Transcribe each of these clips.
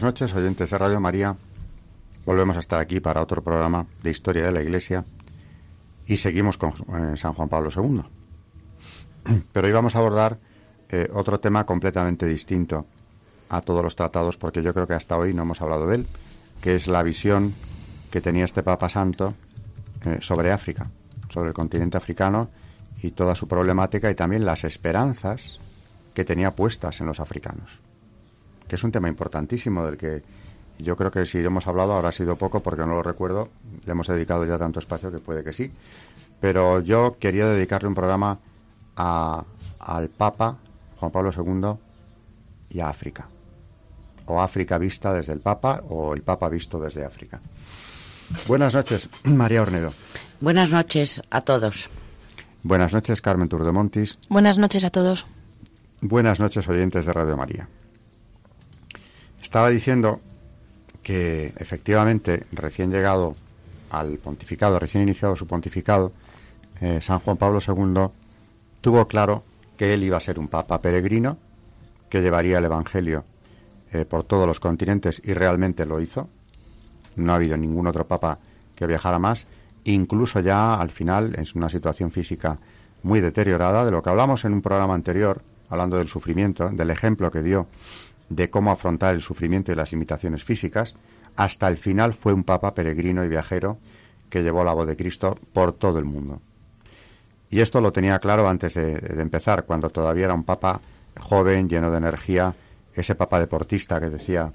Buenas noches, oyentes de Radio María. Volvemos a estar aquí para otro programa de historia de la Iglesia y seguimos con eh, San Juan Pablo II. Pero hoy vamos a abordar eh, otro tema completamente distinto a todos los tratados, porque yo creo que hasta hoy no hemos hablado de él, que es la visión que tenía este Papa Santo eh, sobre África, sobre el continente africano y toda su problemática y también las esperanzas que tenía puestas en los africanos que es un tema importantísimo del que yo creo que si hemos hablado habrá sido poco porque no lo recuerdo, le hemos dedicado ya tanto espacio que puede que sí, pero yo quería dedicarle un programa a, al Papa Juan Pablo II y a África, o África vista desde el Papa o el Papa visto desde África. Buenas noches, María Ornedo. Buenas noches a todos. Buenas noches, Carmen Turdemontis. Buenas noches a todos. Buenas noches, oyentes de Radio María. Estaba diciendo que efectivamente, recién llegado al pontificado, recién iniciado su pontificado, eh, San Juan Pablo II tuvo claro que él iba a ser un papa peregrino, que llevaría el Evangelio eh, por todos los continentes y realmente lo hizo. No ha habido ningún otro papa que viajara más, incluso ya al final en una situación física muy deteriorada, de lo que hablamos en un programa anterior, hablando del sufrimiento, del ejemplo que dio de cómo afrontar el sufrimiento y las limitaciones físicas, hasta el final fue un papa peregrino y viajero que llevó la voz de Cristo por todo el mundo. Y esto lo tenía claro antes de, empezar, cuando todavía era un papa joven, lleno de energía, ese papa deportista que decía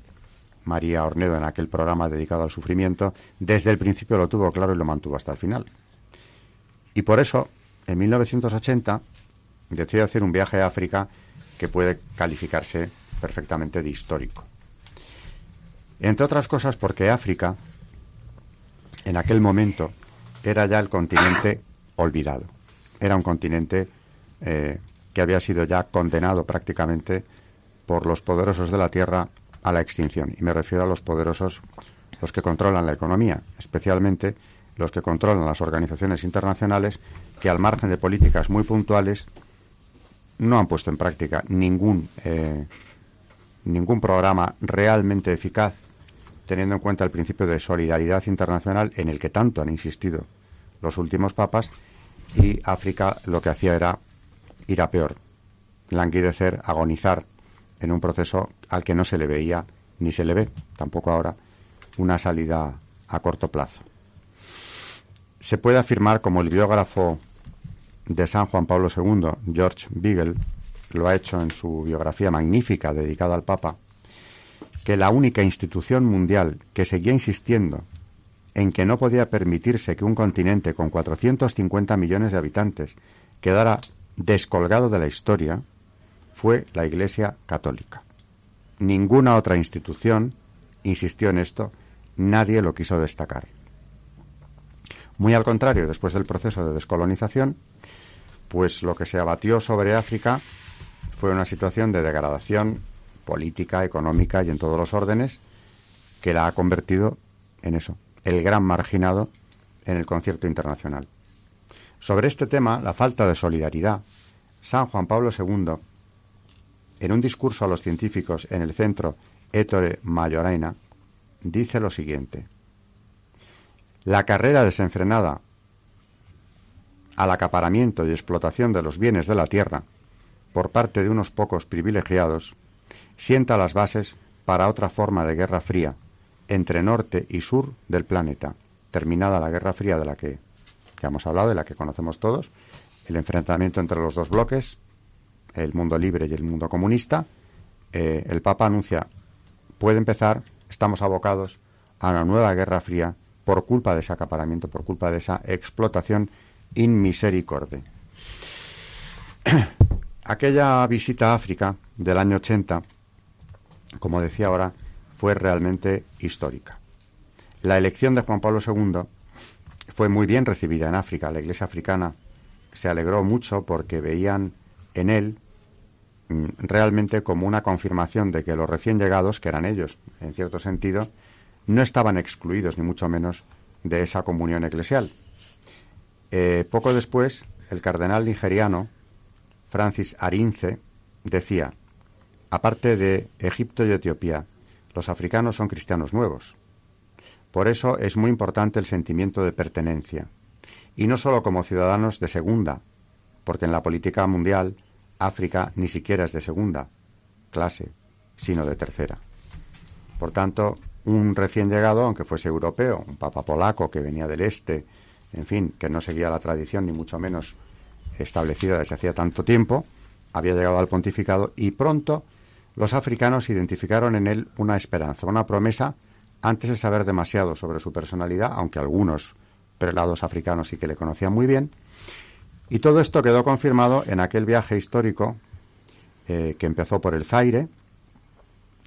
María Ornedo en aquel programa dedicado al sufrimiento, desde el principio lo tuvo claro y lo mantuvo hasta el final. Y por eso, en 1980, decidió hacer un viaje a África que puede calificarse perfectamente de histórico. Entre otras cosas porque África, en aquel momento, era ya el continente olvidado. Era un continente eh, que había sido ya condenado prácticamente por los poderosos de la Tierra a la extinción. Y me refiero a los poderosos, los que controlan la economía, especialmente los que controlan las organizaciones internacionales, que al margen de políticas muy puntuales no han puesto en práctica ningún eh, ningún programa realmente eficaz, teniendo en cuenta el principio de solidaridad internacional en el que tanto han insistido los últimos papas, y África lo que hacía era ir a peor, languidecer, agonizar en un proceso al que no se le veía, ni se le ve, tampoco ahora, una salida a corto plazo. Se puede afirmar, como el biógrafo de San Juan Pablo II, George Beagle, lo ha hecho en su biografía magnífica dedicada al Papa, que la única institución mundial que seguía insistiendo en que no podía permitirse que un continente con 450 millones de habitantes quedara descolgado de la historia fue la Iglesia Católica. Ninguna otra institución insistió en esto, nadie lo quiso destacar. Muy al contrario, después del proceso de descolonización, pues lo que se abatió sobre África fue una situación de degradación política, económica y en todos los órdenes que la ha convertido en eso, el gran marginado en el concierto internacional. Sobre este tema, la falta de solidaridad, San Juan Pablo II, en un discurso a los científicos en el centro Ettore Mayoraina, dice lo siguiente. La carrera desenfrenada al acaparamiento y explotación de los bienes de la tierra por parte de unos pocos privilegiados, sienta las bases para otra forma de guerra fría entre norte y sur del planeta, terminada la guerra fría de la que, hemos hablado, de la que conocemos todos, el enfrentamiento entre los dos bloques, el mundo libre y el mundo comunista, eh, el Papa anuncia, puede empezar, estamos abocados a una nueva guerra fría por culpa de ese acaparamiento, por culpa de esa explotación in misericordia. Aquella visita a África del año 80, como decía ahora, fue realmente histórica. La elección de Juan Pablo II fue muy bien recibida en África. La Iglesia africana se alegró mucho porque veían en él mm, realmente como una confirmación de que los recién llegados, que eran ellos, en cierto sentido, no estaban excluidos, ni mucho menos, de esa comunión eclesial. Eh, poco después, el cardenal nigeriano Francis Arince decía, aparte de Egipto y Etiopía, los africanos son cristianos nuevos. Por eso es muy importante el sentimiento de pertenencia, y no solo como ciudadanos de segunda, porque en la política mundial África ni siquiera es de segunda clase, sino de tercera. Por tanto, un recién llegado, aunque fuese europeo, un papa polaco que venía del este, en fin, que no seguía la tradición ni mucho menos establecida desde hacía tanto tiempo, había llegado al pontificado y pronto los africanos identificaron en él una esperanza, una promesa, antes de saber demasiado sobre su personalidad, aunque algunos prelados africanos sí que le conocían muy bien. Y todo esto quedó confirmado en aquel viaje histórico eh, que empezó por el Zaire,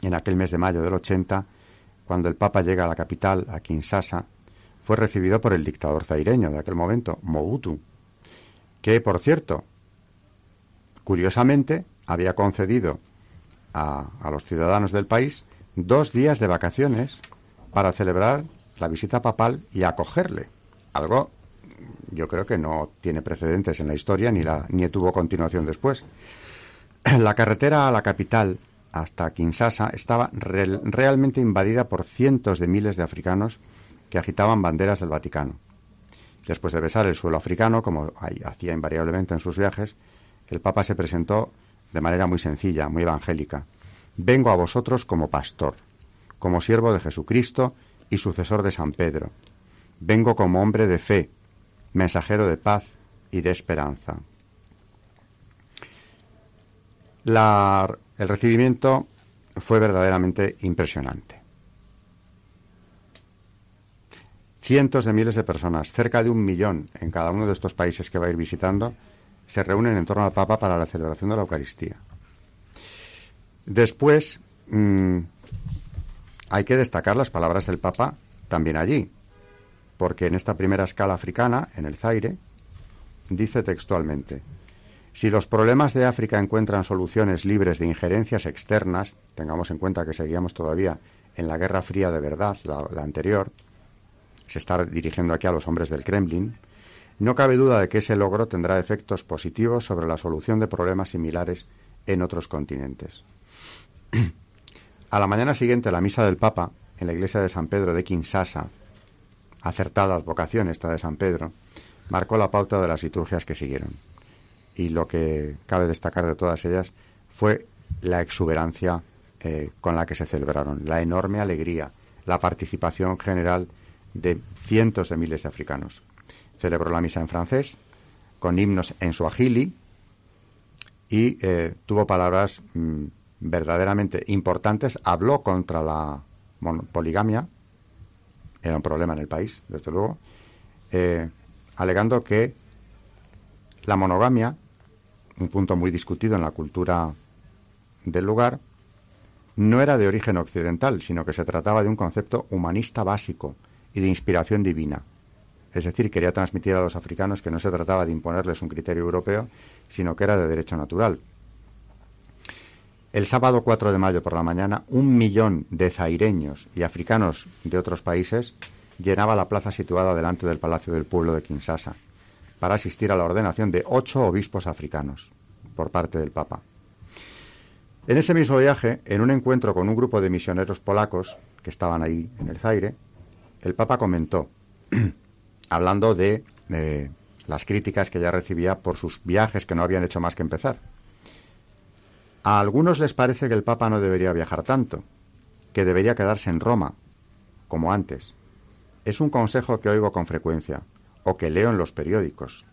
en aquel mes de mayo del 80, cuando el Papa llega a la capital, a Kinshasa, fue recibido por el dictador zaireño de aquel momento, Mobutu, que, por cierto, curiosamente, había concedido a, los ciudadanos del país dos días de vacaciones para celebrar la visita papal y acogerle. Algo yo creo que no tiene precedentes en la historia ni, la, ni tuvo continuación después. La carretera a la capital hasta Kinshasa estaba realmente invadida por cientos de miles de africanos que agitaban banderas del Vaticano. Después de besar el suelo africano, como hacía invariablemente en sus viajes, el Papa se presentó de manera muy sencilla, muy evangélica. Vengo a vosotros como pastor, como siervo de Jesucristo y sucesor de San Pedro. Vengo como hombre de fe, mensajero de paz y de esperanza. el recibimiento fue verdaderamente impresionante. Cientos de miles de personas, cerca de un millón en cada uno de estos países que va a ir visitando, se reúnen en torno al Papa para la celebración de la Eucaristía. Después, mm, hay que destacar las palabras del Papa también allí, porque en esta primera escala africana, en el Zaire, dice textualmente, si los problemas de África encuentran soluciones libres de injerencias externas, tengamos en cuenta que seguíamos todavía en la Guerra Fría de verdad, la anterior, se está dirigiendo aquí a los hombres del Kremlin, no cabe duda de que ese logro tendrá efectos positivos sobre la solución de problemas similares en otros continentes. a la mañana siguiente, la misa del Papa en la iglesia de San Pedro de Kinshasa, acertada advocación esta de San Pedro, marcó la pauta de las liturgias que siguieron. Y lo que cabe destacar de todas ellas fue la exuberancia eh, con la que se celebraron, la enorme alegría, la participación general de cientos de miles de africanos. Celebró la misa en francés, con himnos en suajili, y eh, tuvo palabras mm, verdaderamente importantes. Habló contra la poligamia, era un problema en el país, desde luego, eh, alegando que la monogamia, un punto muy discutido en la cultura del lugar, no era de origen occidental, sino que se trataba de un concepto humanista básico y de inspiración divina. Es decir, quería transmitir a los africanos que no se trataba de imponerles un criterio europeo, sino que era de derecho natural. El sábado 4 de mayo por la mañana, un millón de zaireños y africanos de otros países llenaba la plaza situada delante del Palacio del Pueblo de Kinshasa para asistir a la ordenación de ocho obispos africanos por parte del Papa. En ese mismo viaje, en un encuentro con un grupo de misioneros polacos que estaban ahí en el Zaire, el Papa comentó, hablando de las críticas que ya recibía por sus viajes que no habían hecho más que empezar. A algunos les parece que el Papa no debería viajar tanto, que debería quedarse en Roma, como antes. Es un consejo que oigo con frecuencia, o que leo en los periódicos.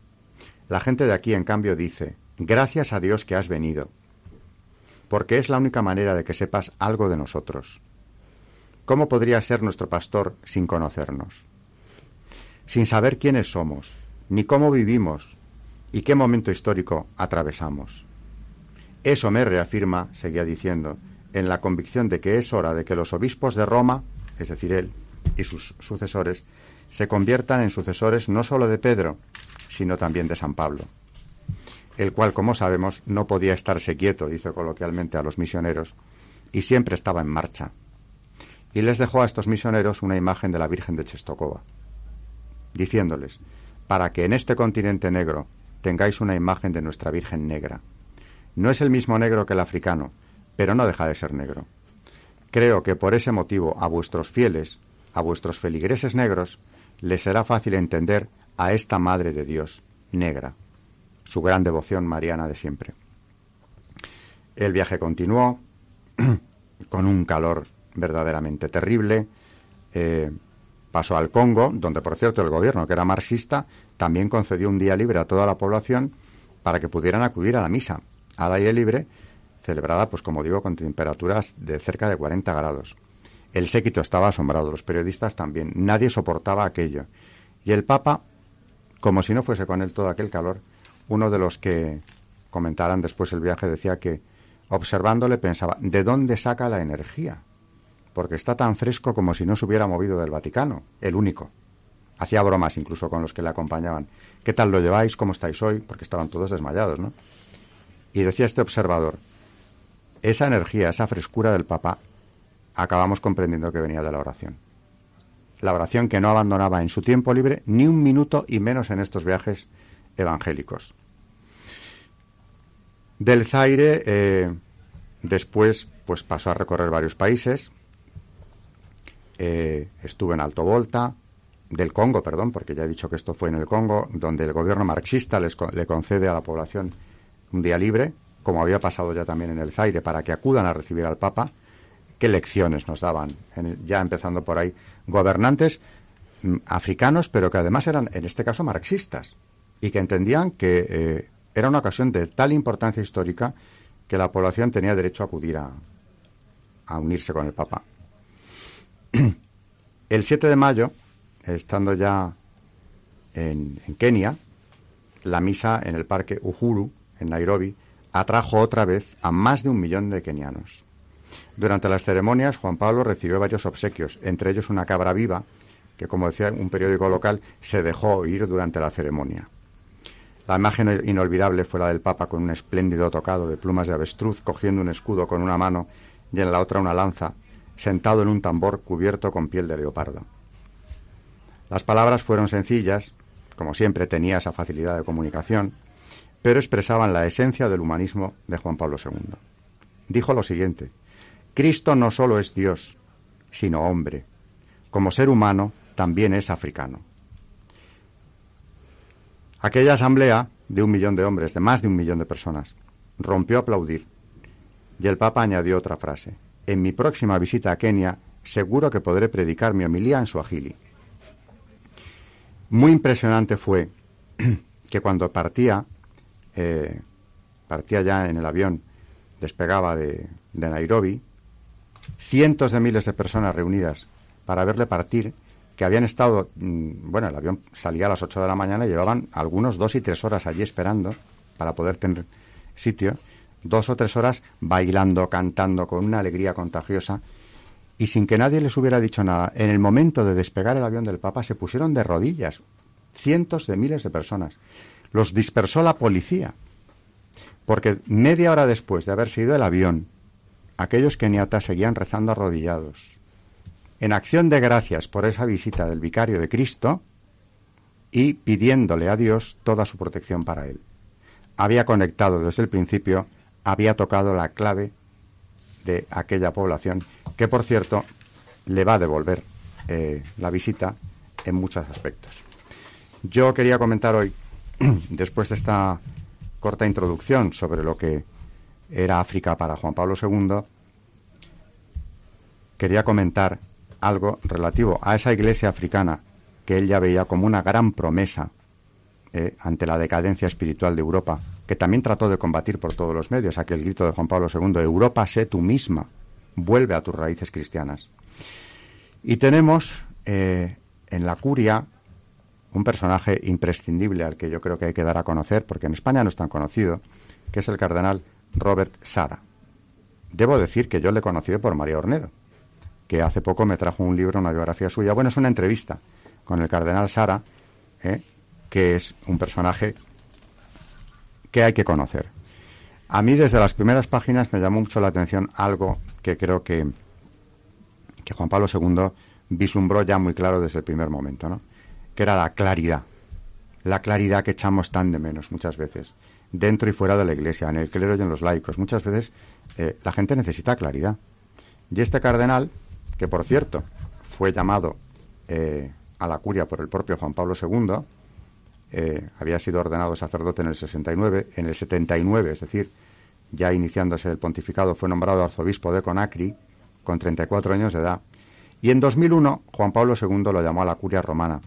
La gente de aquí, en cambio, dice, gracias a Dios que has venido, porque es la única manera de que sepas algo de nosotros. ¿Cómo podría ser nuestro pastor sin conocernos? sin saber quiénes somos, ni cómo vivimos y qué momento histórico atravesamos. Eso me reafirma, seguía diciendo, en la convicción de que es hora de que los obispos de Roma, es decir, él y sus sucesores, se conviertan en sucesores no sólo de Pedro, sino también de San Pablo, el cual, como sabemos, no podía estarse quieto, dice coloquialmente a los misioneros, y siempre estaba en marcha. Y les dejó a estos misioneros una imagen de la Virgen de Chestokova, diciéndoles, para que en este continente negro tengáis una imagen de nuestra Virgen negra. No es el mismo negro que el africano, pero no deja de ser negro. Creo que por ese motivo a vuestros fieles, a vuestros feligreses negros, les será fácil entender a esta Madre de Dios, negra, su gran devoción mariana de siempre. El viaje continuó con un calor verdaderamente terrible. Eh, pasó al Congo, donde por cierto el gobierno, que era marxista, también concedió un día libre a toda la población para que pudieran acudir a la misa al aire libre, celebrada, pues como digo, con temperaturas de cerca de 40 grados. El séquito estaba asombrado, los periodistas también. Nadie soportaba aquello. Y el Papa, como si no fuese con él todo aquel calor, uno de los que comentaran después el viaje decía que, observándole, pensaba, ¿de dónde saca la energía? Porque está tan fresco como si no se hubiera movido del Vaticano, el único. Hacía bromas incluso con los que le acompañaban. ¿Qué tal lo lleváis? ¿Cómo estáis hoy? Porque estaban todos desmayados, ¿no? Y decía este observador, esa energía, esa frescura del Papa, acabamos comprendiendo que venía de la oración. La oración que no abandonaba en su tiempo libre ni un minuto y menos en estos viajes evangélicos. Del Zaire, eh, después, pues pasó a recorrer varios países. Eh, estuvo en Alto Volta, del Congo, perdón, porque ya he dicho que esto fue en el Congo, donde el gobierno marxista les, le concede a la población un día libre, como había pasado ya también en el Zaire, para que acudan a recibir al Papa. ¿Qué lecciones nos daban? ya empezando por ahí, gobernantes mm, africanos, pero que además eran, en este caso, marxistas, y que entendían que eh, era una ocasión de tal importancia histórica que la población tenía derecho a acudir a unirse con el Papa. El 7 de mayo estando ya en, Kenia, la misa en el parque Uhuru, en Nairobi, atrajo otra vez a más de un millón de kenianos. Durante las ceremonias, Juan Pablo recibió varios obsequios, entre ellos una cabra viva, que, como decía un periódico local, se dejó oír durante la ceremonia. La imagen inolvidable fue la del Papa con un espléndido tocado de plumas de avestruz, cogiendo un escudo con una mano y en la otra una lanza, sentado en un tambor cubierto con piel de leopardo. Las palabras fueron sencillas, como siempre tenía esa facilidad de comunicación, pero expresaban la esencia del humanismo de Juan Pablo II. Dijo lo siguiente, Cristo no solo es Dios, sino hombre. Como ser humano, también es africano. Aquella asamblea de un millón de hombres, de más de un millón de personas, rompió a aplaudir. Y el Papa añadió otra frase. En mi próxima visita a Kenia, seguro que podré predicar mi homilía en su agili. Muy impresionante fue que cuando partía, eh, partía ya en el avión, despegaba de, de Nairobi, cientos de miles de personas reunidas para verle partir, que habían estado, mm, bueno, el avión salía a las 8 de la mañana y llevaban algunos dos y tres horas allí esperando para poder tener sitio, dos o tres horas bailando, cantando con una alegría contagiosa y sin que nadie les hubiera dicho nada, en el momento de despegar el avión del Papa se pusieron de rodillas cientos de miles de personas. Los dispersó la policía, porque media hora después de haberse ido el avión, aquellos keniatas seguían rezando arrodillados, en acción de gracias por esa visita del vicario de Cristo y pidiéndole a Dios toda su protección para él. Había conectado desde el principio, había tocado la clave de aquella población que por cierto le va a devolver eh, la visita en muchos aspectos. Yo quería comentar hoy, después de esta corta introducción sobre lo que era África para Juan Pablo II, quería comentar algo relativo a esa iglesia africana que él ya veía como una gran promesa eh, ante la decadencia espiritual de Europa, que también trató de combatir por todos los medios aquel grito de Juan Pablo II, Europa sé tú misma, vuelve a tus raíces cristianas. Y tenemos eh, en la curia un personaje imprescindible al que yo creo que hay que dar a conocer, porque en España no es tan conocido, que es el cardenal Robert Sara. Debo decir que yo le he conocido por María Ornedo, que hace poco me trajo un libro, una biografía suya. Bueno, es una entrevista con el cardenal Sara, ¿eh? que es un personaje que hay que conocer. A mí desde las primeras páginas me llamó mucho la atención algo que creo que, que Juan Pablo II vislumbró ya muy claro desde el primer momento, ¿no? que era la claridad, la claridad que echamos tan de menos muchas veces, dentro y fuera de la Iglesia, en el clero y en los laicos. Muchas veces eh, la gente necesita claridad. Y este cardenal, que por cierto fue llamado eh, a la curia por el propio Juan Pablo II, eh, había sido ordenado sacerdote en el 69, en el 79, es decir, ya iniciándose el pontificado, fue nombrado arzobispo de Conacri con 34 años de edad. Y en 2001 Juan Pablo II lo llamó a la curia romana,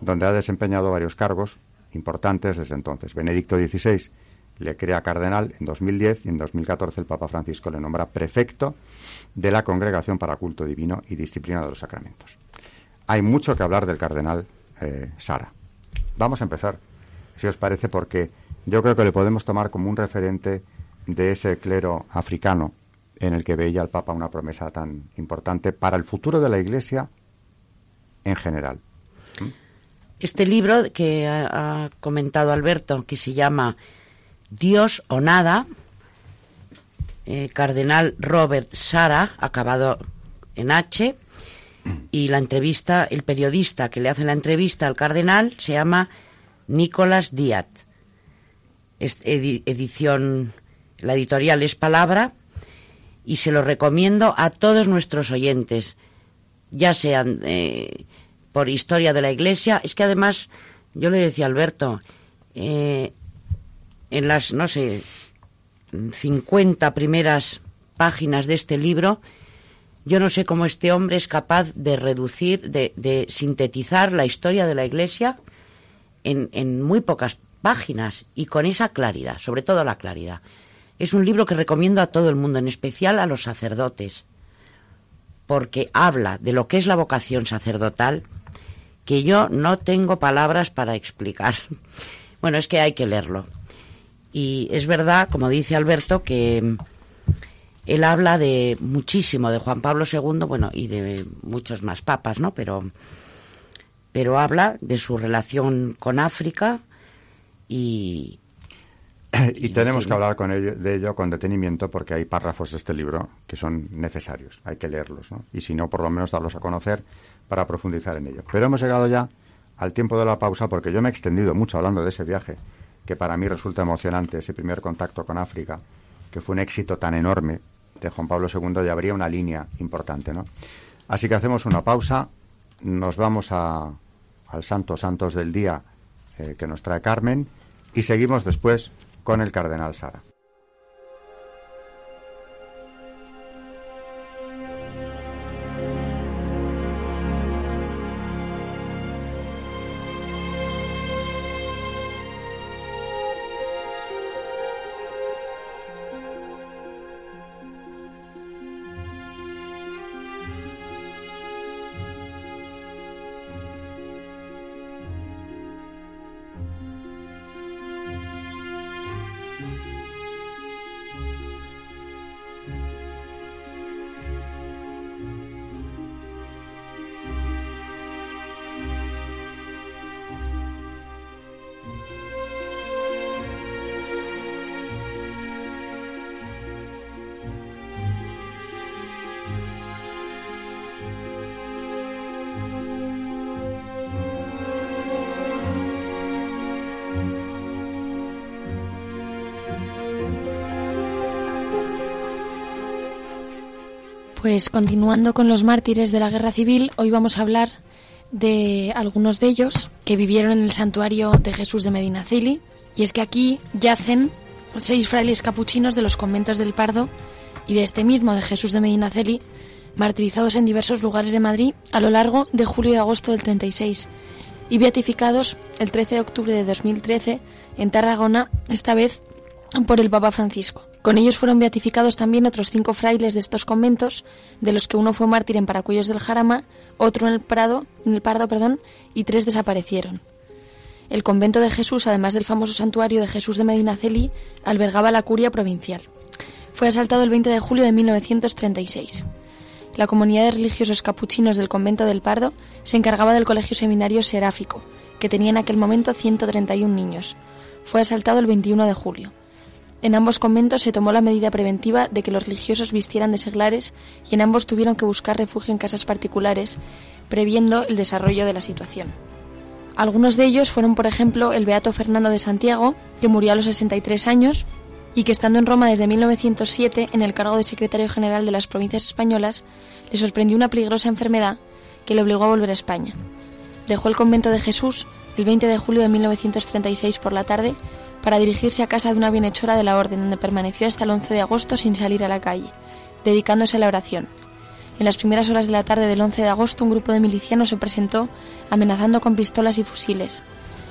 donde ha desempeñado varios cargos importantes desde entonces. Benedicto XVI le crea cardenal en 2010 y en 2014 el Papa Francisco le nombra prefecto de la Congregación para Culto Divino y Disciplina de los Sacramentos. Hay mucho que hablar del cardenal eh, Sara. Vamos a empezar, si os parece, porque yo creo que le podemos tomar como un referente de ese clero africano en el que veía el Papa una promesa tan importante para el futuro de la Iglesia en general. Este libro que ha, comentado Alberto, que se llama Dios o Nada, eh, Cardenal Robert Sara, acabado en H, y la entrevista, el periodista que le hace la entrevista al cardenal se llama Nicolás Díaz. edición, la editorial es Palabra y se lo recomiendo a todos nuestros oyentes, ya sean eh, por historia de la Iglesia. Es que además, yo le decía a Alberto, eh, en las, no sé, 50 primeras páginas de este libro, yo no sé cómo este hombre es capaz de reducir, de, sintetizar la historia de la Iglesia en, muy pocas páginas y con esa claridad, sobre todo la claridad. Es un libro que recomiendo a todo el mundo, en especial a los sacerdotes, porque habla de lo que es la vocación sacerdotal que yo no tengo palabras para explicar. Bueno, es que hay que leerlo. Y es verdad, como dice Alberto, que él habla de muchísimo de Juan Pablo II, bueno, y de muchos más papas, ¿no? Pero, pero habla de su relación con África y, y, tenemos que hablar con ello, de ello con detenimiento porque hay párrafos de este libro que son necesarios, hay que leerlos, ¿no? Y si no, por lo menos darlos a conocer para profundizar en ello. Pero hemos llegado ya al tiempo de la pausa porque yo me he extendido mucho hablando de ese viaje, que para mí resulta emocionante, ese primer contacto con África, que fue un éxito tan enorme de Juan Pablo II y habría una línea importante, ¿no? Así que hacemos una pausa, nos vamos a, al Santo Santos del Día eh, que nos trae Carmen y seguimos después con el cardenal Sara. Pues continuando con los mártires de la guerra civil, hoy vamos a hablar de algunos de ellos que vivieron en el santuario de Jesús de Medinaceli. Y es que aquí yacen seis frailes capuchinos de los conventos del Pardo y de este mismo de Jesús de Medinaceli, martirizados en diversos lugares de Madrid a lo largo de julio y agosto del 36 y beatificados el 13 de octubre de 2013 en Tarragona, esta vez por el Papa Francisco. Con ellos fueron beatificados también otros cinco frailes de estos conventos, de los que uno fue mártir en Paracuellos del Jarama, otro en el Prado, en el Pardo, perdón, y tres desaparecieron. El convento de Jesús, además del famoso santuario de Jesús de Medinaceli, albergaba la curia provincial. Fue asaltado el 20 de julio de 1936. La comunidad de religiosos capuchinos del convento del Pardo se encargaba del colegio seminario seráfico, que tenía en aquel momento 131 niños. Fue asaltado el 21 de julio. En ambos conventos se tomó la medida preventiva de que los religiosos vistieran de seglares y en ambos tuvieron que buscar refugio en casas particulares, previendo el desarrollo de la situación. Algunos de ellos fueron, por ejemplo, el beato Fernando de Santiago, que murió a los 63 años y que estando en Roma desde 1907 en el cargo de secretario general de las provincias españolas, le sorprendió una peligrosa enfermedad que le obligó a volver a España. Dejó el convento de Jesús el 20 de julio de 1936 por la tarde para dirigirse a casa de una bienhechora de la orden, donde permaneció hasta el 11 de agosto sin salir a la calle, dedicándose a la oración. En las primeras horas de la tarde del 11 de agosto, un grupo de milicianos se presentó amenazando con pistolas y fusiles.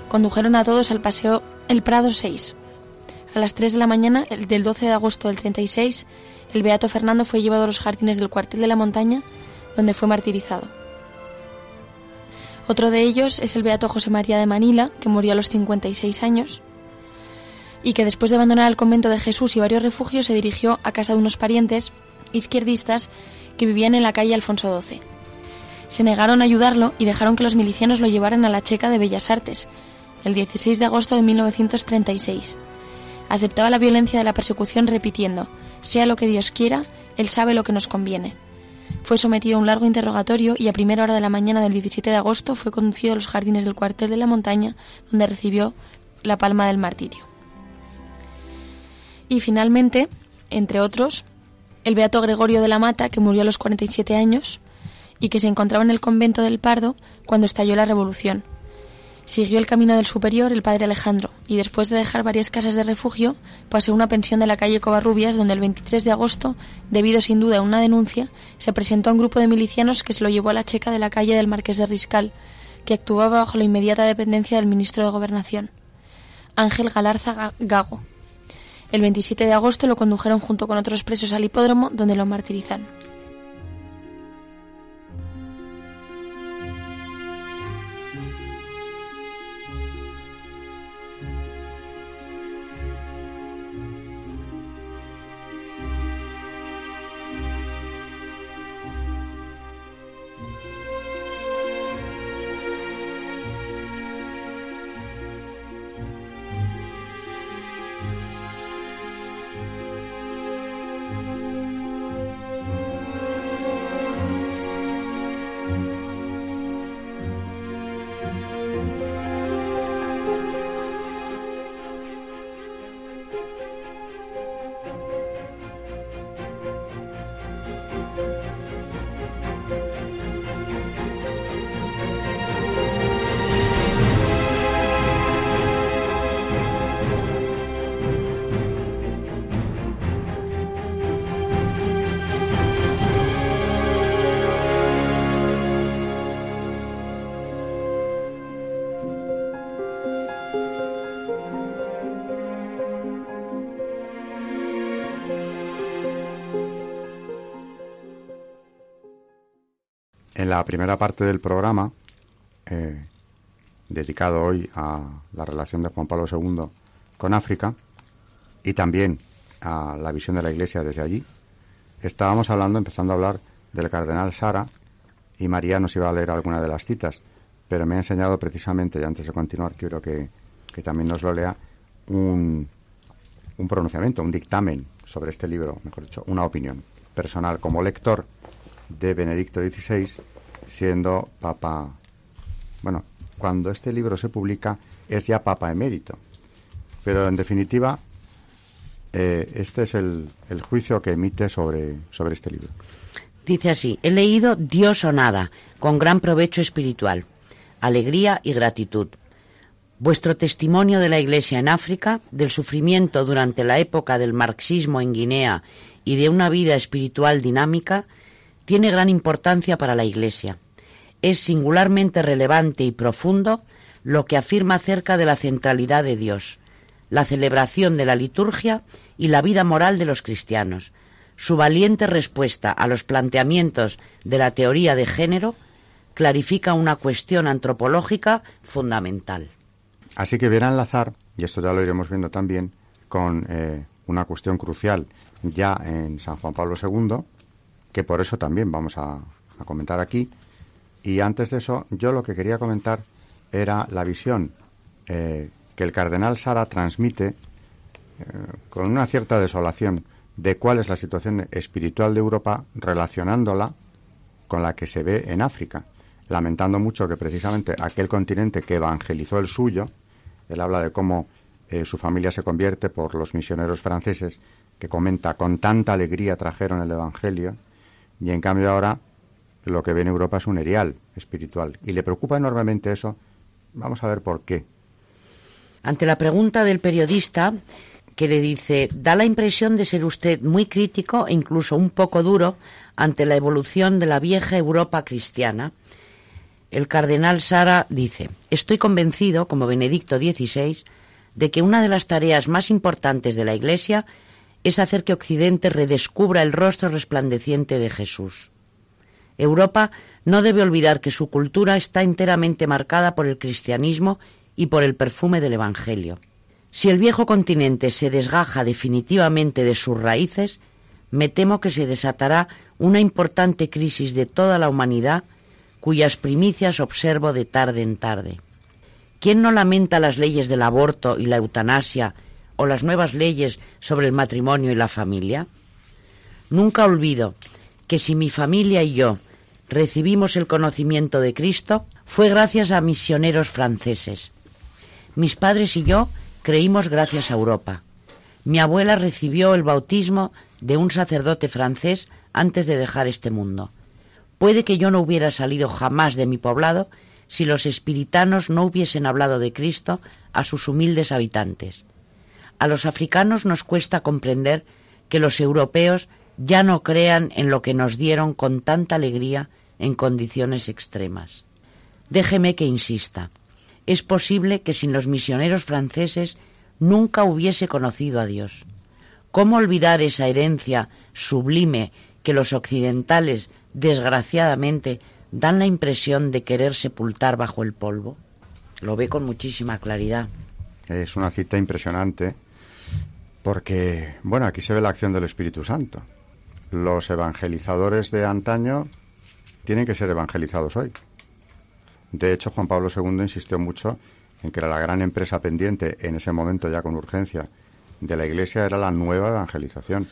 Condujeron a todos al paseo El Prado 6. A las 3 de la mañana del 12 de agosto del 36, el beato Fernando fue llevado a los jardines del cuartel de la montaña, donde fue martirizado. Otro de ellos es el beato José María de Manila, que murió a los 56 años, y que después de abandonar el convento de Jesús y varios refugios se dirigió a casa de unos parientes izquierdistas que vivían en la calle Alfonso XII. Se negaron a ayudarlo y dejaron que los milicianos lo llevaran a la Checa de Bellas Artes, el 16 de agosto de 1936. Aceptaba la violencia de la persecución repitiendo, sea lo que Dios quiera, Él sabe lo que nos conviene. Fue sometido a un largo interrogatorio y a primera hora de la mañana del 17 de agosto fue conducido a los jardines del cuartel de la montaña, donde recibió la palma del martirio. Y finalmente, entre otros, el beato Gregorio de la Mata, que murió a los 47 años y que se encontraba en el convento del Pardo cuando estalló la revolución. Siguió el camino del superior el padre Alejandro y después de dejar varias casas de refugio pasó a una pensión de la calle Covarrubias donde el 23 de agosto, debido sin duda a una denuncia, se presentó a un grupo de milicianos que se lo llevó a la checa de la calle del Marqués de Riscal, que actuaba bajo la inmediata dependencia del ministro de Gobernación, Ángel Galarza Gago. El 27 de agosto lo condujeron junto con otros presos al hipódromo donde lo martirizaron. La primera parte del programa, eh, dedicado hoy a la relación de Juan Pablo II con África y también a la visión de la Iglesia desde allí, estábamos hablando, empezando a hablar del cardenal Sara y María nos iba a leer alguna de las citas, pero me ha enseñado precisamente, y antes de continuar quiero que, que también nos lo lea, un, un pronunciamiento, un dictamen sobre este libro, mejor dicho, una opinión personal. Como lector de Benedicto XVI, siendo Papa. Bueno, cuando este libro se publica es ya Papa emérito. Pero en definitiva, eh, este es el, el, juicio que emite sobre, sobre este libro. Dice así, he leído Dios o nada, con gran provecho espiritual, alegría y gratitud. Vuestro testimonio de la Iglesia en África, del sufrimiento durante la época del marxismo en Guinea y de una vida espiritual dinámica, tiene gran importancia para la Iglesia. Es singularmente relevante y profundo lo que afirma acerca de la centralidad de Dios. la celebración de la liturgia y la vida moral de los cristianos. Su valiente respuesta a los planteamientos de la teoría de género clarifica una cuestión antropológica fundamental. Así que a enlazar, y esto ya lo iremos viendo también, con eh, una cuestión crucial ya en San Juan Pablo II, que por eso también vamos a, comentar aquí. Y antes de eso, yo lo que quería comentar era la visión eh, que el cardenal Sara transmite eh, con una cierta desolación de cuál es la situación espiritual de Europa relacionándola con la que se ve en África, lamentando mucho que precisamente aquel continente que evangelizó el suyo, él habla de cómo eh, su familia se convierte por los misioneros franceses, que comenta con tanta alegría trajeron el Evangelio, y en cambio ahora lo que ve en Europa es un erial espiritual. Y le preocupa enormemente eso. Vamos a ver por qué. Ante la pregunta del periodista, que le dice, da la impresión de ser usted muy crítico e incluso un poco duro ante la evolución de la vieja Europa cristiana. El cardenal Sara dice, estoy convencido, como Benedicto XVI, de que una de las tareas más importantes de la Iglesia es hacer que Occidente redescubra el rostro resplandeciente de Jesús. Europa no debe olvidar que su cultura está enteramente marcada por el cristianismo y por el perfume del Evangelio. Si el viejo continente se desgaja definitivamente de sus raíces, me temo que se desatará una importante crisis de toda la humanidad cuyas primicias observo de tarde en tarde. ¿Quién no lamenta las leyes del aborto y la eutanasia o las nuevas leyes sobre el matrimonio y la familia? Nunca olvido que si mi familia y yo recibimos el conocimiento de Cristo fue gracias a misioneros franceses. Mis padres y yo creímos gracias a Europa. Mi abuela recibió el bautismo de un sacerdote francés antes de dejar este mundo. Puede que yo no hubiera salido jamás de mi poblado si los espiritanos no hubiesen hablado de Cristo a sus humildes habitantes. A los africanos nos cuesta comprender que los europeos ya no crean en lo que nos dieron con tanta alegría en condiciones extremas. Déjeme que insista. Es posible que sin los misioneros franceses nunca hubiese conocido a Dios. ¿Cómo olvidar esa herencia sublime que los occidentales, desgraciadamente, dan la impresión de querer sepultar bajo el polvo? Lo ve con muchísima claridad. Es una cita impresionante porque, bueno, aquí se ve la acción del Espíritu Santo. Los evangelizadores de antaño tienen que ser evangelizados hoy. De hecho, Juan Pablo II insistió mucho en que la gran empresa pendiente en ese momento ya con urgencia de la Iglesia era la nueva evangelización.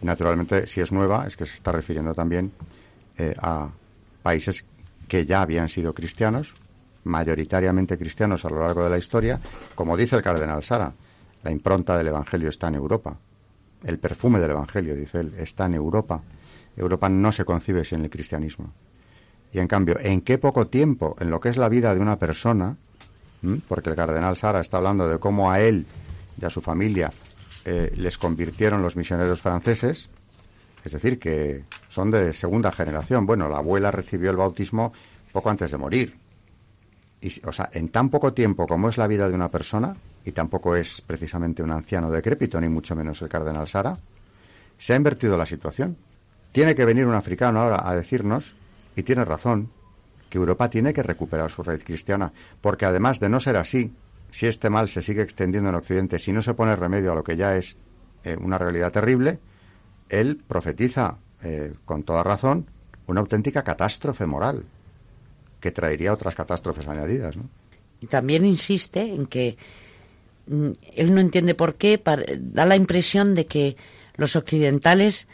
Y naturalmente, si es nueva, es que se está refiriendo también eh, a países que ya habían sido cristianos, mayoritariamente cristianos a lo largo de la historia, como dice el cardenal Sara, la impronta del Evangelio está en Europa. El perfume del Evangelio, dice él, está en Europa. Europa no se concibe sin el cristianismo. Y en cambio, ¿en qué poco tiempo, en lo que es la vida de una persona, porque el cardenal Sara está hablando de cómo a él y a su familia eh, les convirtieron los misioneros franceses, es decir, que son de segunda generación. Bueno, la abuela recibió el bautismo poco antes de morir. Y, o sea, en tan poco tiempo como es la vida de una persona, y tampoco es precisamente un anciano decrépito, ni mucho menos el cardenal Sara, se ha invertido la situación. Tiene que venir un africano ahora a decirnos, y tiene razón, que Europa tiene que recuperar su raíz cristiana, porque además de no ser así, si este mal se sigue extendiendo en Occidente, si no se pone remedio a lo que ya es eh, una realidad terrible, él profetiza eh, con toda razón una auténtica catástrofe moral que traería otras catástrofes añadidas. Y también insiste en que él no entiende por qué, da la impresión de que los occidentales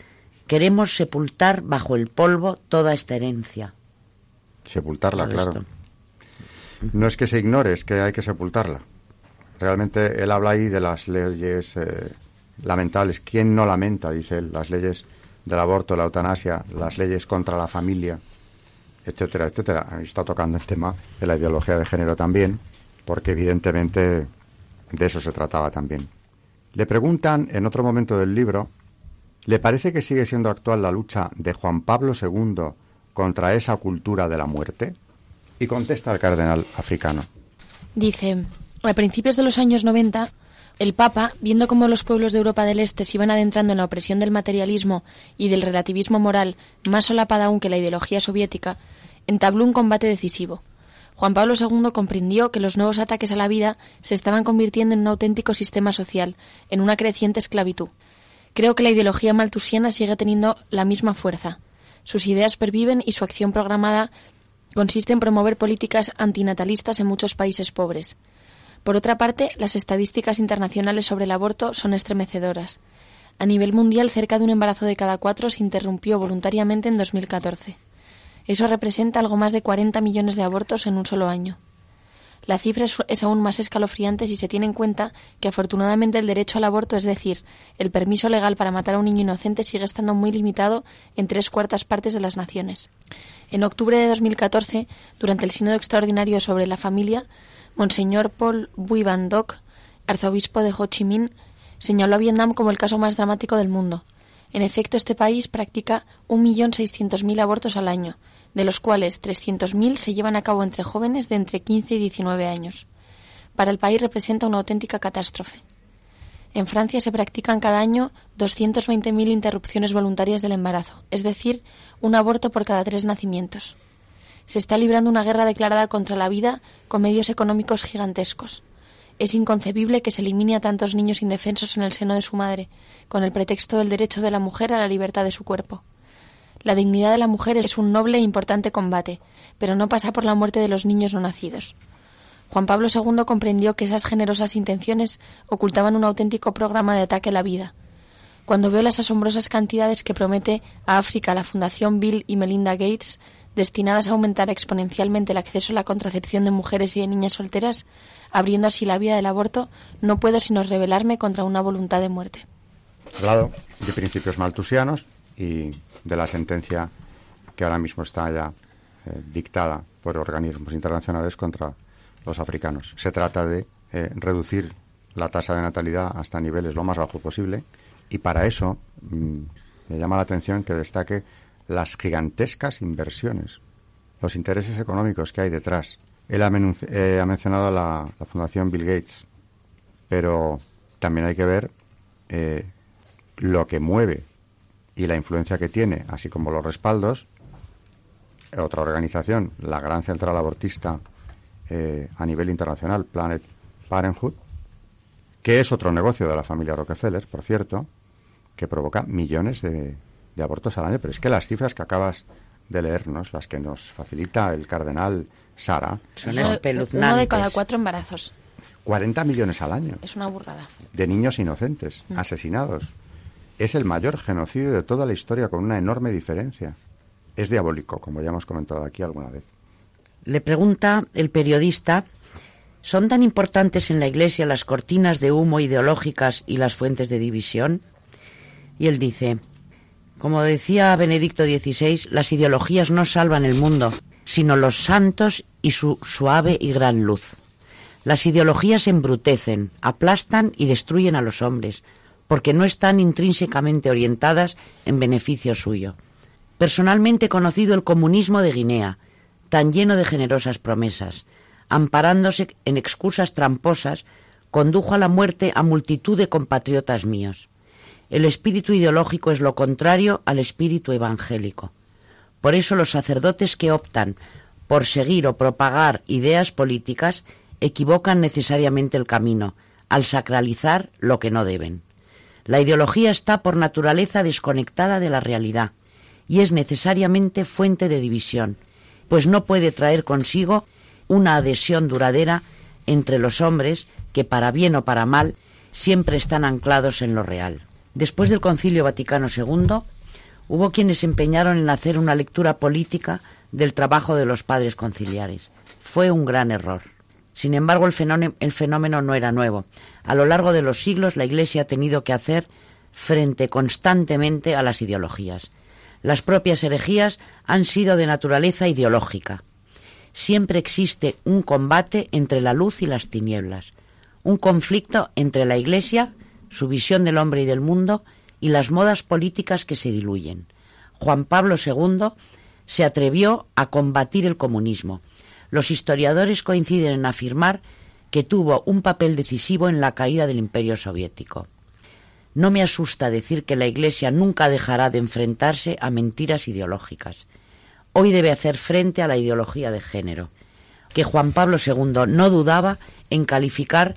queremos sepultar bajo el polvo toda esta herencia. Sepultarla, claro. No es que se ignore, es que hay que sepultarla. Realmente él habla ahí de las leyes eh, lamentables. ¿Quién no lamenta, dice él, las leyes del aborto, la eutanasia, las leyes contra la familia, etcétera, etcétera? Está tocando el tema de la ideología de género también, porque evidentemente de eso se trataba también. Le preguntan en otro momento del libro, ¿le parece que sigue siendo actual la lucha de Juan Pablo II contra esa cultura de la muerte? Y contesta el cardenal africano. Dice, a principios de los años 90, El Papa, viendo cómo los pueblos de Europa del Este se iban adentrando en la opresión del materialismo y del relativismo moral, más solapada aún que la ideología soviética, entabló un combate decisivo. Juan Pablo II comprendió que los nuevos ataques a la vida se estaban convirtiendo en un auténtico sistema social, en una creciente esclavitud. Creo que la ideología maltusiana sigue teniendo la misma fuerza. Sus ideas perviven y su acción programada consiste en promover políticas antinatalistas en muchos países pobres. Por otra parte, las estadísticas internacionales sobre el aborto son estremecedoras. A nivel mundial, cerca de un embarazo de cada cuatro se interrumpió voluntariamente en 2014. Eso representa algo más de 40 millones de abortos en un solo año. La cifra es, aún más escalofriante si se tiene en cuenta que afortunadamente el derecho al aborto, es decir, el permiso legal para matar a un niño inocente, sigue estando muy limitado en tres cuartas partes de las naciones. En octubre de 2014, durante el Sínodo Extraordinario sobre la Familia, Monseñor Paul Van Doc, arzobispo de Ho Chi Minh, señaló a Vietnam como el caso más dramático del mundo. En efecto, este país practica 1.600.000 abortos al año, de los cuales 300.000 se llevan a cabo entre jóvenes de entre 15 y 19 años. Para el país representa una auténtica catástrofe. En Francia se practican cada año 220.000 interrupciones voluntarias del embarazo, es decir, un aborto por cada tres nacimientos se está librando una guerra declarada contra la vida con medios económicos gigantescos. Es inconcebible que se elimine a tantos niños indefensos en el seno de su madre, con el pretexto del derecho de la mujer a la libertad de su cuerpo. La dignidad de la mujer es un noble e importante combate, pero no pasa por la muerte de los niños no nacidos. Juan Pablo II comprendió que esas generosas intenciones ocultaban un auténtico programa de ataque a la vida. Cuando veo las asombrosas cantidades que promete a África la Fundación Bill y Melinda Gates destinadas a aumentar exponencialmente el acceso a la contracepción de mujeres y de niñas solteras, abriendo así la vía del aborto, no puedo sino rebelarme contra una voluntad de muerte. Hablado de principios maltusianos y de la sentencia que ahora mismo está ya eh, dictada por organismos internacionales contra los africanos. Se trata de eh, reducir la tasa de natalidad hasta niveles lo más bajo posible y para eso mm, me llama la atención que destaque las gigantescas inversiones, los intereses económicos que hay detrás. Él ha, eh, mencionado la, la, Fundación Bill Gates, pero también hay que ver eh, lo que mueve y la influencia que tiene, así como los respaldos. Otra organización, la Gran Central Abortista eh, a nivel internacional, Planet Parenthood, que es otro negocio de la familia Rockefeller, por cierto, que provoca millones de, de abortos al año, pero es que las cifras que acabas de leernos, las que nos facilita el cardenal Sara, son espeluznantes. Uno de cada cuatro embarazos. 40 millones al año. Es una burrada. De niños inocentes, mm. asesinados. Es el mayor genocidio de toda la historia con una enorme diferencia. Es diabólico, como ya hemos comentado aquí alguna vez. Le pregunta el periodista, ¿son tan importantes en la Iglesia las cortinas de humo ideológicas y las fuentes de división? Y él dice, como decía Benedicto XVI, las ideologías no salvan el mundo, sino los santos y su suave y gran luz. Las ideologías embrutecen, aplastan y destruyen a los hombres, porque no están intrínsecamente orientadas en beneficio suyo. Personalmente he conocido el comunismo de Guinea, tan lleno de generosas promesas, amparándose en excusas tramposas, condujo a la muerte a multitud de compatriotas míos. El espíritu ideológico es lo contrario al espíritu evangélico. Por eso los sacerdotes que optan por seguir o propagar ideas políticas equivocan necesariamente el camino, al sacralizar lo que no deben. La ideología está por naturaleza desconectada de la realidad y es necesariamente fuente de división, pues no puede traer consigo una adhesión duradera entre los hombres que, para bien o para mal, siempre están anclados en lo real. Después del Concilio Vaticano II, hubo quienes se empeñaron en hacer una lectura política del trabajo de los padres conciliares. Fue un gran error. Sin embargo, el fenómeno, no era nuevo. A lo largo de los siglos, la Iglesia ha tenido que hacer frente constantemente a las ideologías. Las propias herejías han sido de naturaleza ideológica. Siempre existe un combate entre la luz y las tinieblas, un conflicto entre la Iglesia su visión del hombre y del mundo y las modas políticas que se diluyen. Juan Pablo II se atrevió a combatir el comunismo. Los historiadores coinciden en afirmar que tuvo un papel decisivo en la caída del imperio soviético. No me asusta decir que la Iglesia nunca dejará de enfrentarse a mentiras ideológicas. Hoy debe hacer frente a la ideología de género, que Juan Pablo II no dudaba en calificar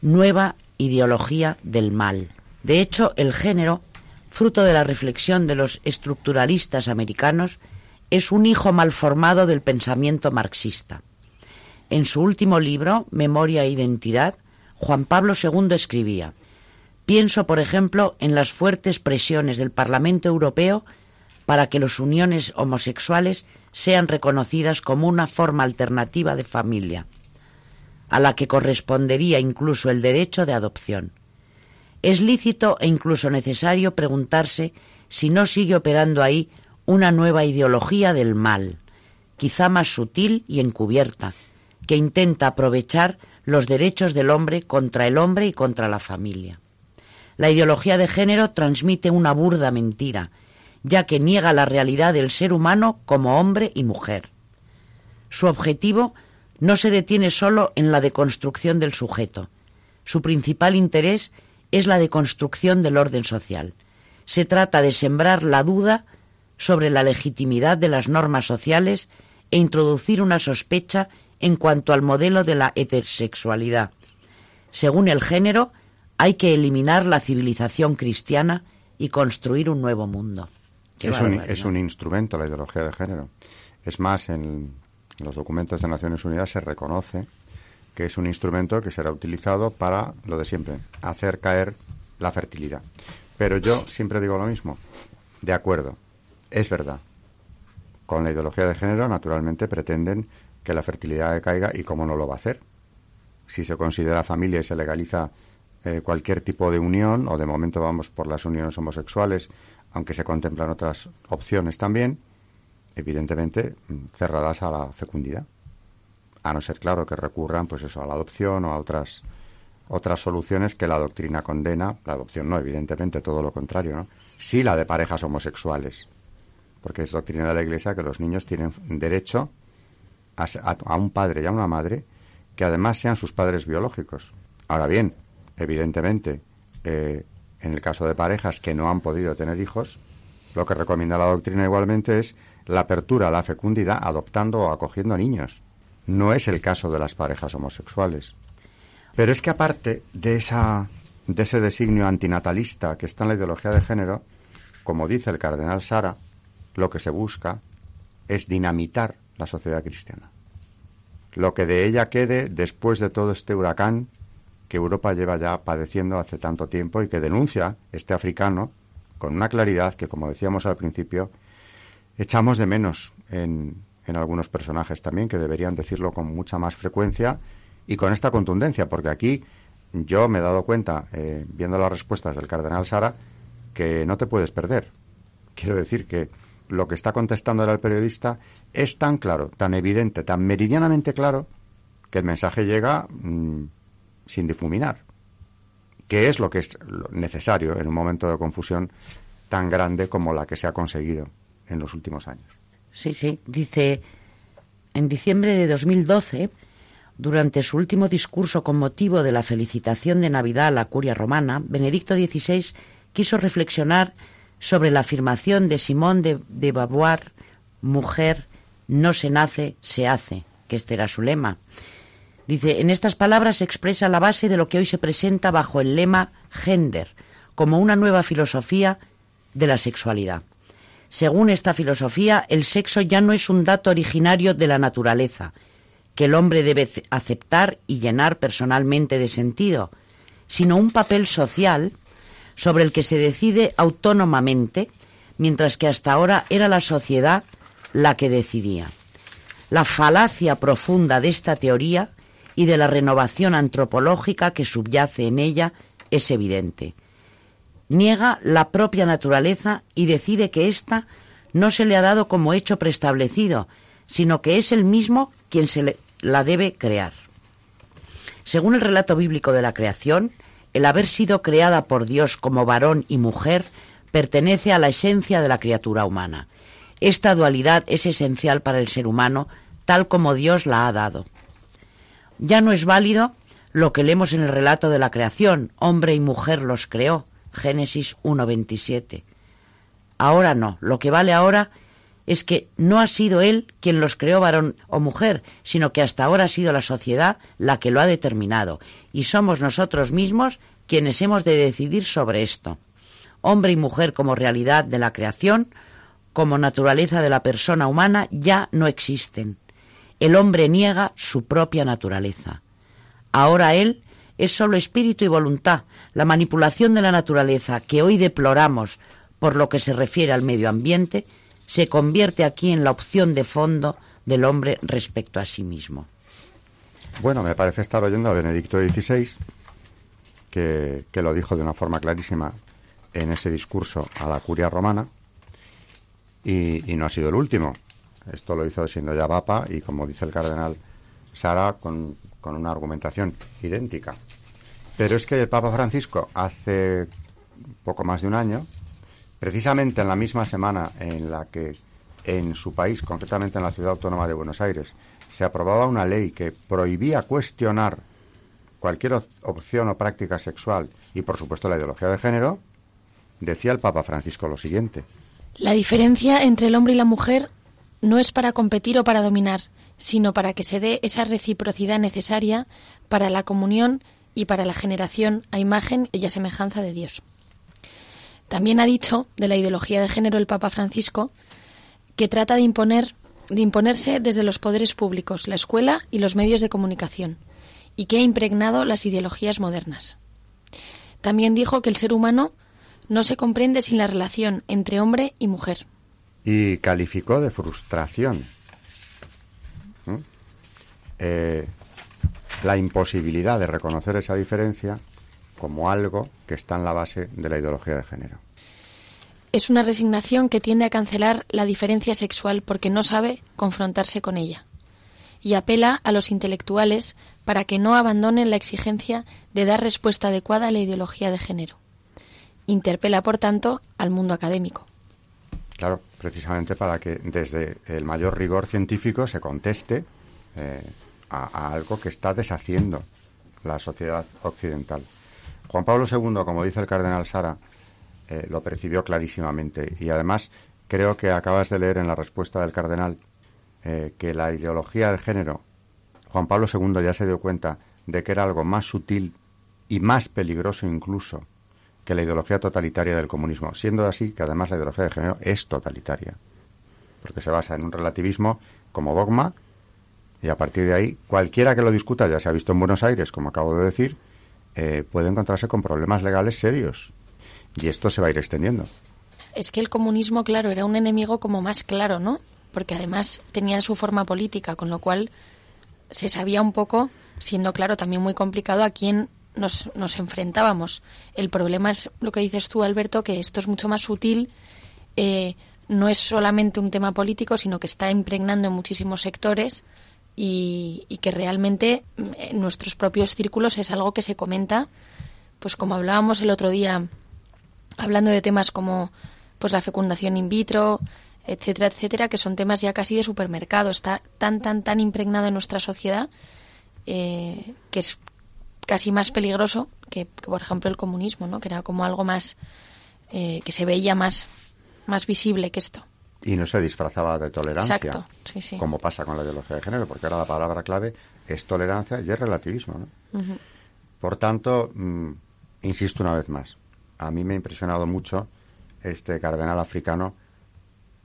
nueva ideología del mal. De hecho, el género, fruto de la reflexión de los estructuralistas americanos, es un hijo malformado del pensamiento marxista. En su último libro, Memoria e Identidad, Juan Pablo II escribía Pienso, por ejemplo, en las fuertes presiones del Parlamento Europeo para que las uniones homosexuales sean reconocidas como una forma alternativa de familia, a la que correspondería incluso el derecho de adopción. Es lícito e incluso necesario preguntarse si no sigue operando ahí una nueva ideología del mal, quizá más sutil y encubierta, que intenta aprovechar los derechos del hombre contra el hombre y contra la familia. La ideología de género transmite una burda mentira, ya que niega la realidad del ser humano como hombre y mujer. Su objetivo no se detiene solo en la deconstrucción del sujeto. Su principal interés es la deconstrucción del orden social. Se trata de sembrar la duda sobre la legitimidad de las normas sociales e introducir una sospecha en cuanto al modelo de la heterosexualidad. Según el género, hay que eliminar la civilización cristiana y construir un nuevo mundo. Es un, es un, instrumento la ideología de género. Es más, en, los documentos de Naciones Unidas se reconoce que es un instrumento que será utilizado para lo de siempre, hacer caer la fertilidad. Pero yo siempre digo lo mismo. De acuerdo, es verdad. Con la ideología de género, naturalmente, pretenden que la fertilidad caiga y cómo no lo va a hacer. Si se considera familia y se legaliza eh, cualquier tipo de unión, o de momento vamos por las uniones homosexuales, aunque se contemplan otras opciones también, evidentemente mm, cerradas a la fecundidad. A no ser, claro, que recurran pues eso, a la adopción o a otras, otras soluciones que la doctrina condena. La adopción no, evidentemente, todo lo contrario, ¿no? Sí la de parejas homosexuales, porque es doctrina de la Iglesia que los niños tienen derecho a, a un padre y a una madre que además sean sus padres biológicos. Ahora bien, evidentemente, eh, en el caso de parejas que no han podido tener hijos, lo que recomienda la doctrina igualmente es la apertura a la fecundidad adoptando o acogiendo niños. No es el caso de las parejas homosexuales. Pero es que aparte de, esa, de ese designio antinatalista que está en la ideología de género, como dice el cardenal Sara, lo que se busca es dinamitar la sociedad cristiana. Lo que de ella quede después de todo este huracán que Europa lleva ya padeciendo hace tanto tiempo y que denuncia este africano con una claridad que, como decíamos al principio, echamos de menos en, algunos personajes también, que deberían decirlo con mucha más frecuencia y con esta contundencia, porque aquí yo me he dado cuenta, eh, viendo las respuestas del cardenal Sara, que no te puedes perder. Quiero decir que lo que está contestando el periodista es tan claro, tan evidente, tan meridianamente claro, que el mensaje llega mm, sin difuminar, que es lo que es necesario en un momento de confusión tan grande como la que se ha conseguido en los últimos años. Sí, sí, dice, en diciembre de 2012, durante su último discurso con motivo de la felicitación de Navidad a la curia romana, Benedicto XVI quiso reflexionar sobre la afirmación de Simón de, de Beauvoir, mujer, no se nace, se hace, que este era su lema, Dice, en estas palabras se expresa la base de lo que hoy se presenta bajo el lema gender, como una nueva filosofía de la sexualidad. Según esta filosofía, el sexo ya no es un dato originario de la naturaleza, que el hombre debe aceptar y llenar personalmente de sentido, sino un papel social sobre el que se decide autónomamente, mientras que hasta ahora era la sociedad la que decidía. La falacia profunda de esta teoría y de la renovación antropológica que subyace en ella es evidente. Niega la propia naturaleza y decide que ésta no se le ha dado como hecho preestablecido, sino que es el mismo quien se la debe crear. Según el relato bíblico de la creación, el haber sido creada por Dios como varón y mujer pertenece a la esencia de la criatura humana. Esta dualidad es esencial para el ser humano, tal como Dios la ha dado ya no es válido lo que leemos en el relato de la creación, hombre y mujer los creó, Génesis 1.27. Ahora no, lo que vale ahora es que no ha sido él quien los creó varón o mujer, sino que hasta ahora ha sido la sociedad la que lo ha determinado, y somos nosotros mismos quienes hemos de decidir sobre esto. Hombre y mujer como realidad de la creación, como naturaleza de la persona humana, ya no existen. El hombre niega su propia naturaleza. Ahora él es solo espíritu y voluntad, la manipulación de la naturaleza que hoy deploramos por lo que se refiere al medio ambiente, se convierte aquí en la opción de fondo del hombre respecto a sí mismo. Bueno, me parece estar oyendo a Benedicto XVI, que, lo dijo de una forma clarísima en ese discurso a la curia romana, y, y, no ha sido el último. Esto lo hizo siendo ya papa y, como dice el cardenal Sara, con, con una argumentación idéntica. Pero es que el Papa Francisco hace poco más de un año, precisamente en la misma semana en la que en su país, concretamente en la ciudad autónoma de Buenos Aires, se aprobaba una ley que prohibía cuestionar cualquier opción o práctica sexual y, por supuesto, la ideología de género, decía el Papa Francisco lo siguiente. La diferencia entre el hombre y la mujer no es para competir o para dominar, sino para que se dé esa reciprocidad necesaria para la comunión y para la generación a imagen y a semejanza de Dios. También ha dicho de la ideología de género el Papa Francisco que trata de imponer de imponerse desde los poderes públicos, la escuela y los medios de comunicación, y que ha impregnado las ideologías modernas. También dijo que el ser humano no se comprende sin la relación entre hombre y mujer. Y calificó de frustración eh, la imposibilidad de reconocer esa diferencia como algo que está en la base de la ideología de género. Es una resignación que tiende a cancelar la diferencia sexual porque no sabe confrontarse con ella y apela a los intelectuales para que no abandonen la exigencia de dar respuesta adecuada a la ideología de género. Interpela, por tanto, al mundo académico. Claro, precisamente para que desde el mayor rigor científico se conteste eh, a, algo que está deshaciendo la sociedad occidental. Juan Pablo II, como dice el cardenal Sara, eh, lo percibió clarísimamente y además creo que acabas de leer en la respuesta del cardenal eh, que la ideología de género, Juan Pablo II ya se dio cuenta de que era algo más sutil y más peligroso incluso que la ideología totalitaria del comunismo, siendo así que además la ideología de género es totalitaria, porque se basa en un relativismo como dogma y a partir de ahí cualquiera que lo discuta, ya se ha visto en Buenos Aires, como acabo de decir, eh, puede encontrarse con problemas legales serios y esto se va a ir extendiendo. Es que el comunismo, claro, era un enemigo como más claro, ¿no? Porque además tenía su forma política, con lo cual se sabía un poco, siendo claro también muy complicado, a quién nos, nos enfrentábamos. El problema es lo que dices tú, Alberto, que esto es mucho más sutil. Eh, no es solamente un tema político, sino que está impregnando en muchísimos sectores y, que realmente en nuestros propios círculos es algo que se comenta, pues como hablábamos el otro día, hablando de temas como pues la fecundación in vitro, etcétera, etcétera, que son temas ya casi de supermercado. Está tan, tan, tan impregnado en nuestra sociedad eh, que es casi más peligroso que, que, por ejemplo, el comunismo, ¿no? Que era como algo más eh, que se veía más más visible que esto. Y no se disfrazaba de tolerancia, Exacto, sí, sí. como pasa con la ideología de género, porque ahora la palabra clave es tolerancia y es relativismo. ¿no? Uh -huh. Por tanto, mmm, insisto una vez más, a mí me ha impresionado mucho este cardenal africano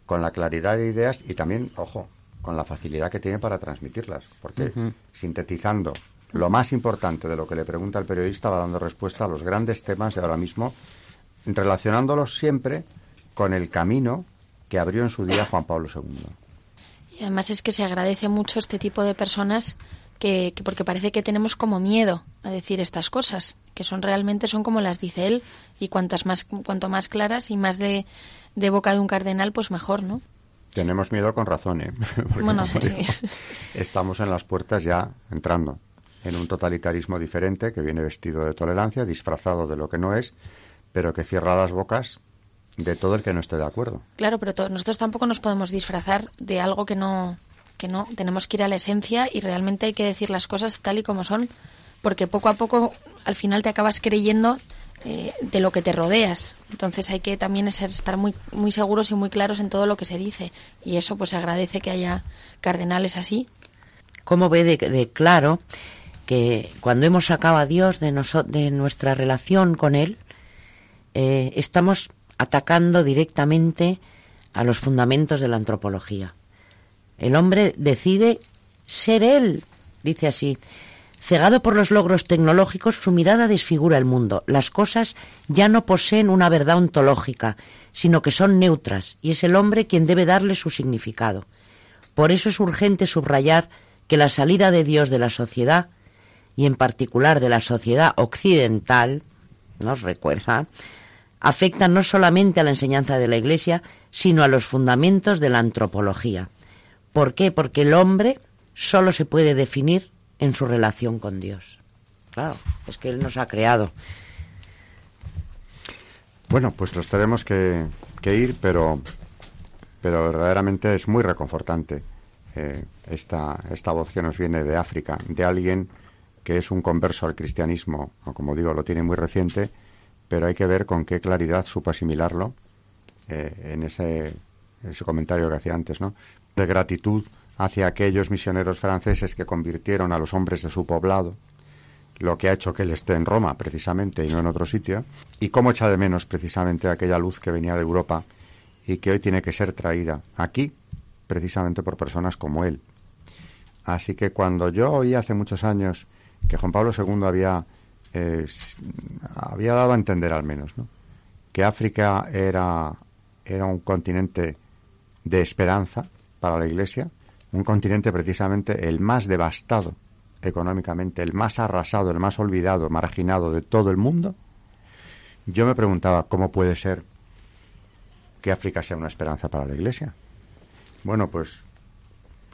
con la claridad de ideas y también, ojo, con la facilidad que tiene para transmitirlas, porque uh -huh. sintetizando lo más importante de lo que le pregunta el periodista va dando respuesta a los grandes temas de ahora mismo, relacionándolos siempre con el camino que abrió en su día Juan Pablo II. Y además es que se agradece mucho este tipo de personas que, que, porque parece que tenemos como miedo a decir estas cosas, que son realmente son como las dice él y cuantas más cuanto más claras y más de, de boca de un cardenal pues mejor, ¿no? Tenemos miedo con razón, ¿eh? bueno, sí. estamos en las puertas ya entrando en un totalitarismo diferente que viene vestido de tolerancia, disfrazado de lo que no es, pero que cierra las bocas de todo el que no esté de acuerdo. Claro, pero nosotros tampoco nos podemos disfrazar de algo que no que no tenemos que ir a la esencia y realmente hay que decir las cosas tal y como son porque poco a poco al final te acabas creyendo eh, de lo que te rodeas. Entonces hay que también ser, estar muy, muy seguros y muy claros en todo lo que se dice. Y eso pues se agradece que haya cardenales así. ¿Cómo ve de, claro que cuando hemos sacado a Dios de, de nuestra relación con Él, eh, estamos atacando directamente a los fundamentos de la antropología? El hombre decide ser Él, dice así. Cegado por los logros tecnológicos, su mirada desfigura el mundo. Las cosas ya no poseen una verdad ontológica, sino que son neutras, y es el hombre quien debe darle su significado. Por eso es urgente subrayar que la salida de Dios de la sociedad, y en particular de la sociedad occidental, nos recuerda, afecta no solamente a la enseñanza de la Iglesia, sino a los fundamentos de la antropología. ¿Por qué? Porque el hombre solo se puede definir en su relación con Dios. Claro, es que Él nos ha creado. Bueno, pues nos tenemos que, ir, pero, pero verdaderamente es muy reconfortante eh, esta, esta voz que nos viene de África, de alguien que es un converso al cristianismo, o como digo, lo tiene muy reciente, pero hay que ver con qué claridad supo asimilarlo eh, en ese, ese comentario que hacía antes, ¿no? De gratitud hacia aquellos misioneros franceses que convirtieron a los hombres de su poblado, lo que ha hecho que él esté en Roma precisamente y no en otro sitio, y cómo echa de menos precisamente aquella luz que venía de Europa y que hoy tiene que ser traída aquí precisamente por personas como él. Así que cuando yo oí hace muchos años que Juan Pablo II había, había dado a entender al menos ¿no? que África era, era un continente de esperanza para la Iglesia, un continente precisamente el más devastado económicamente, el más arrasado, el más olvidado, marginado de todo el mundo, yo me preguntaba cómo puede ser que África sea una esperanza para la Iglesia. Bueno, pues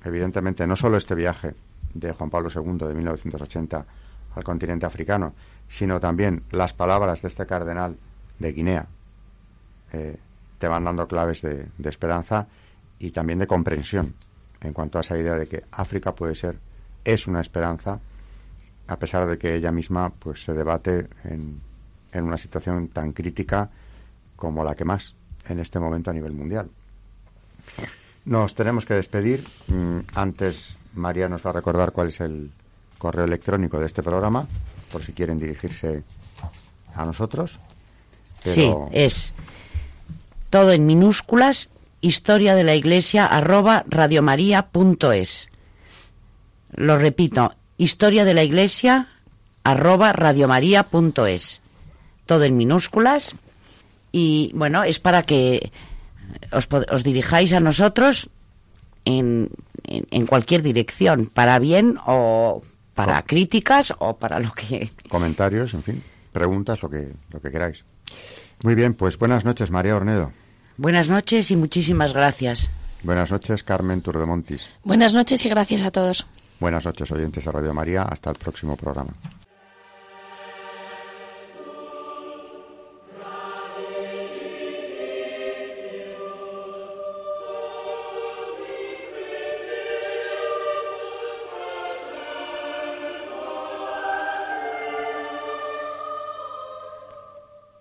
evidentemente no solo este viaje de Juan Pablo II de 1980 al continente africano, sino también las palabras de este cardenal de Guinea eh, te van dando claves de esperanza y también de comprensión en cuanto a esa idea de que África puede ser, es una esperanza, a pesar de que ella misma pues se debate en, en una situación tan crítica como la que más en este momento a nivel mundial. Nos tenemos que despedir. Mm, antes María nos va a recordar cuál es el correo electrónico de este programa, por si quieren dirigirse a nosotros. Sí, es todo en minúsculas historia de la iglesia arroba radiomaria.es. Lo repito, historia de la iglesia arroba radiomaria.es. Todo en minúsculas. Y bueno, es para que os, os dirijáis a nosotros en, en, cualquier dirección, para bien o para críticas o para lo que... Comentarios, en fin, preguntas, lo que, lo que queráis. Muy bien, pues buenas noches, María Ornedo. Buenas noches y muchísimas gracias. Buenas noches, Carmen Turdemontis. Buenas noches y gracias a todos. Buenas noches, oyentes de Radio María. Hasta el próximo programa.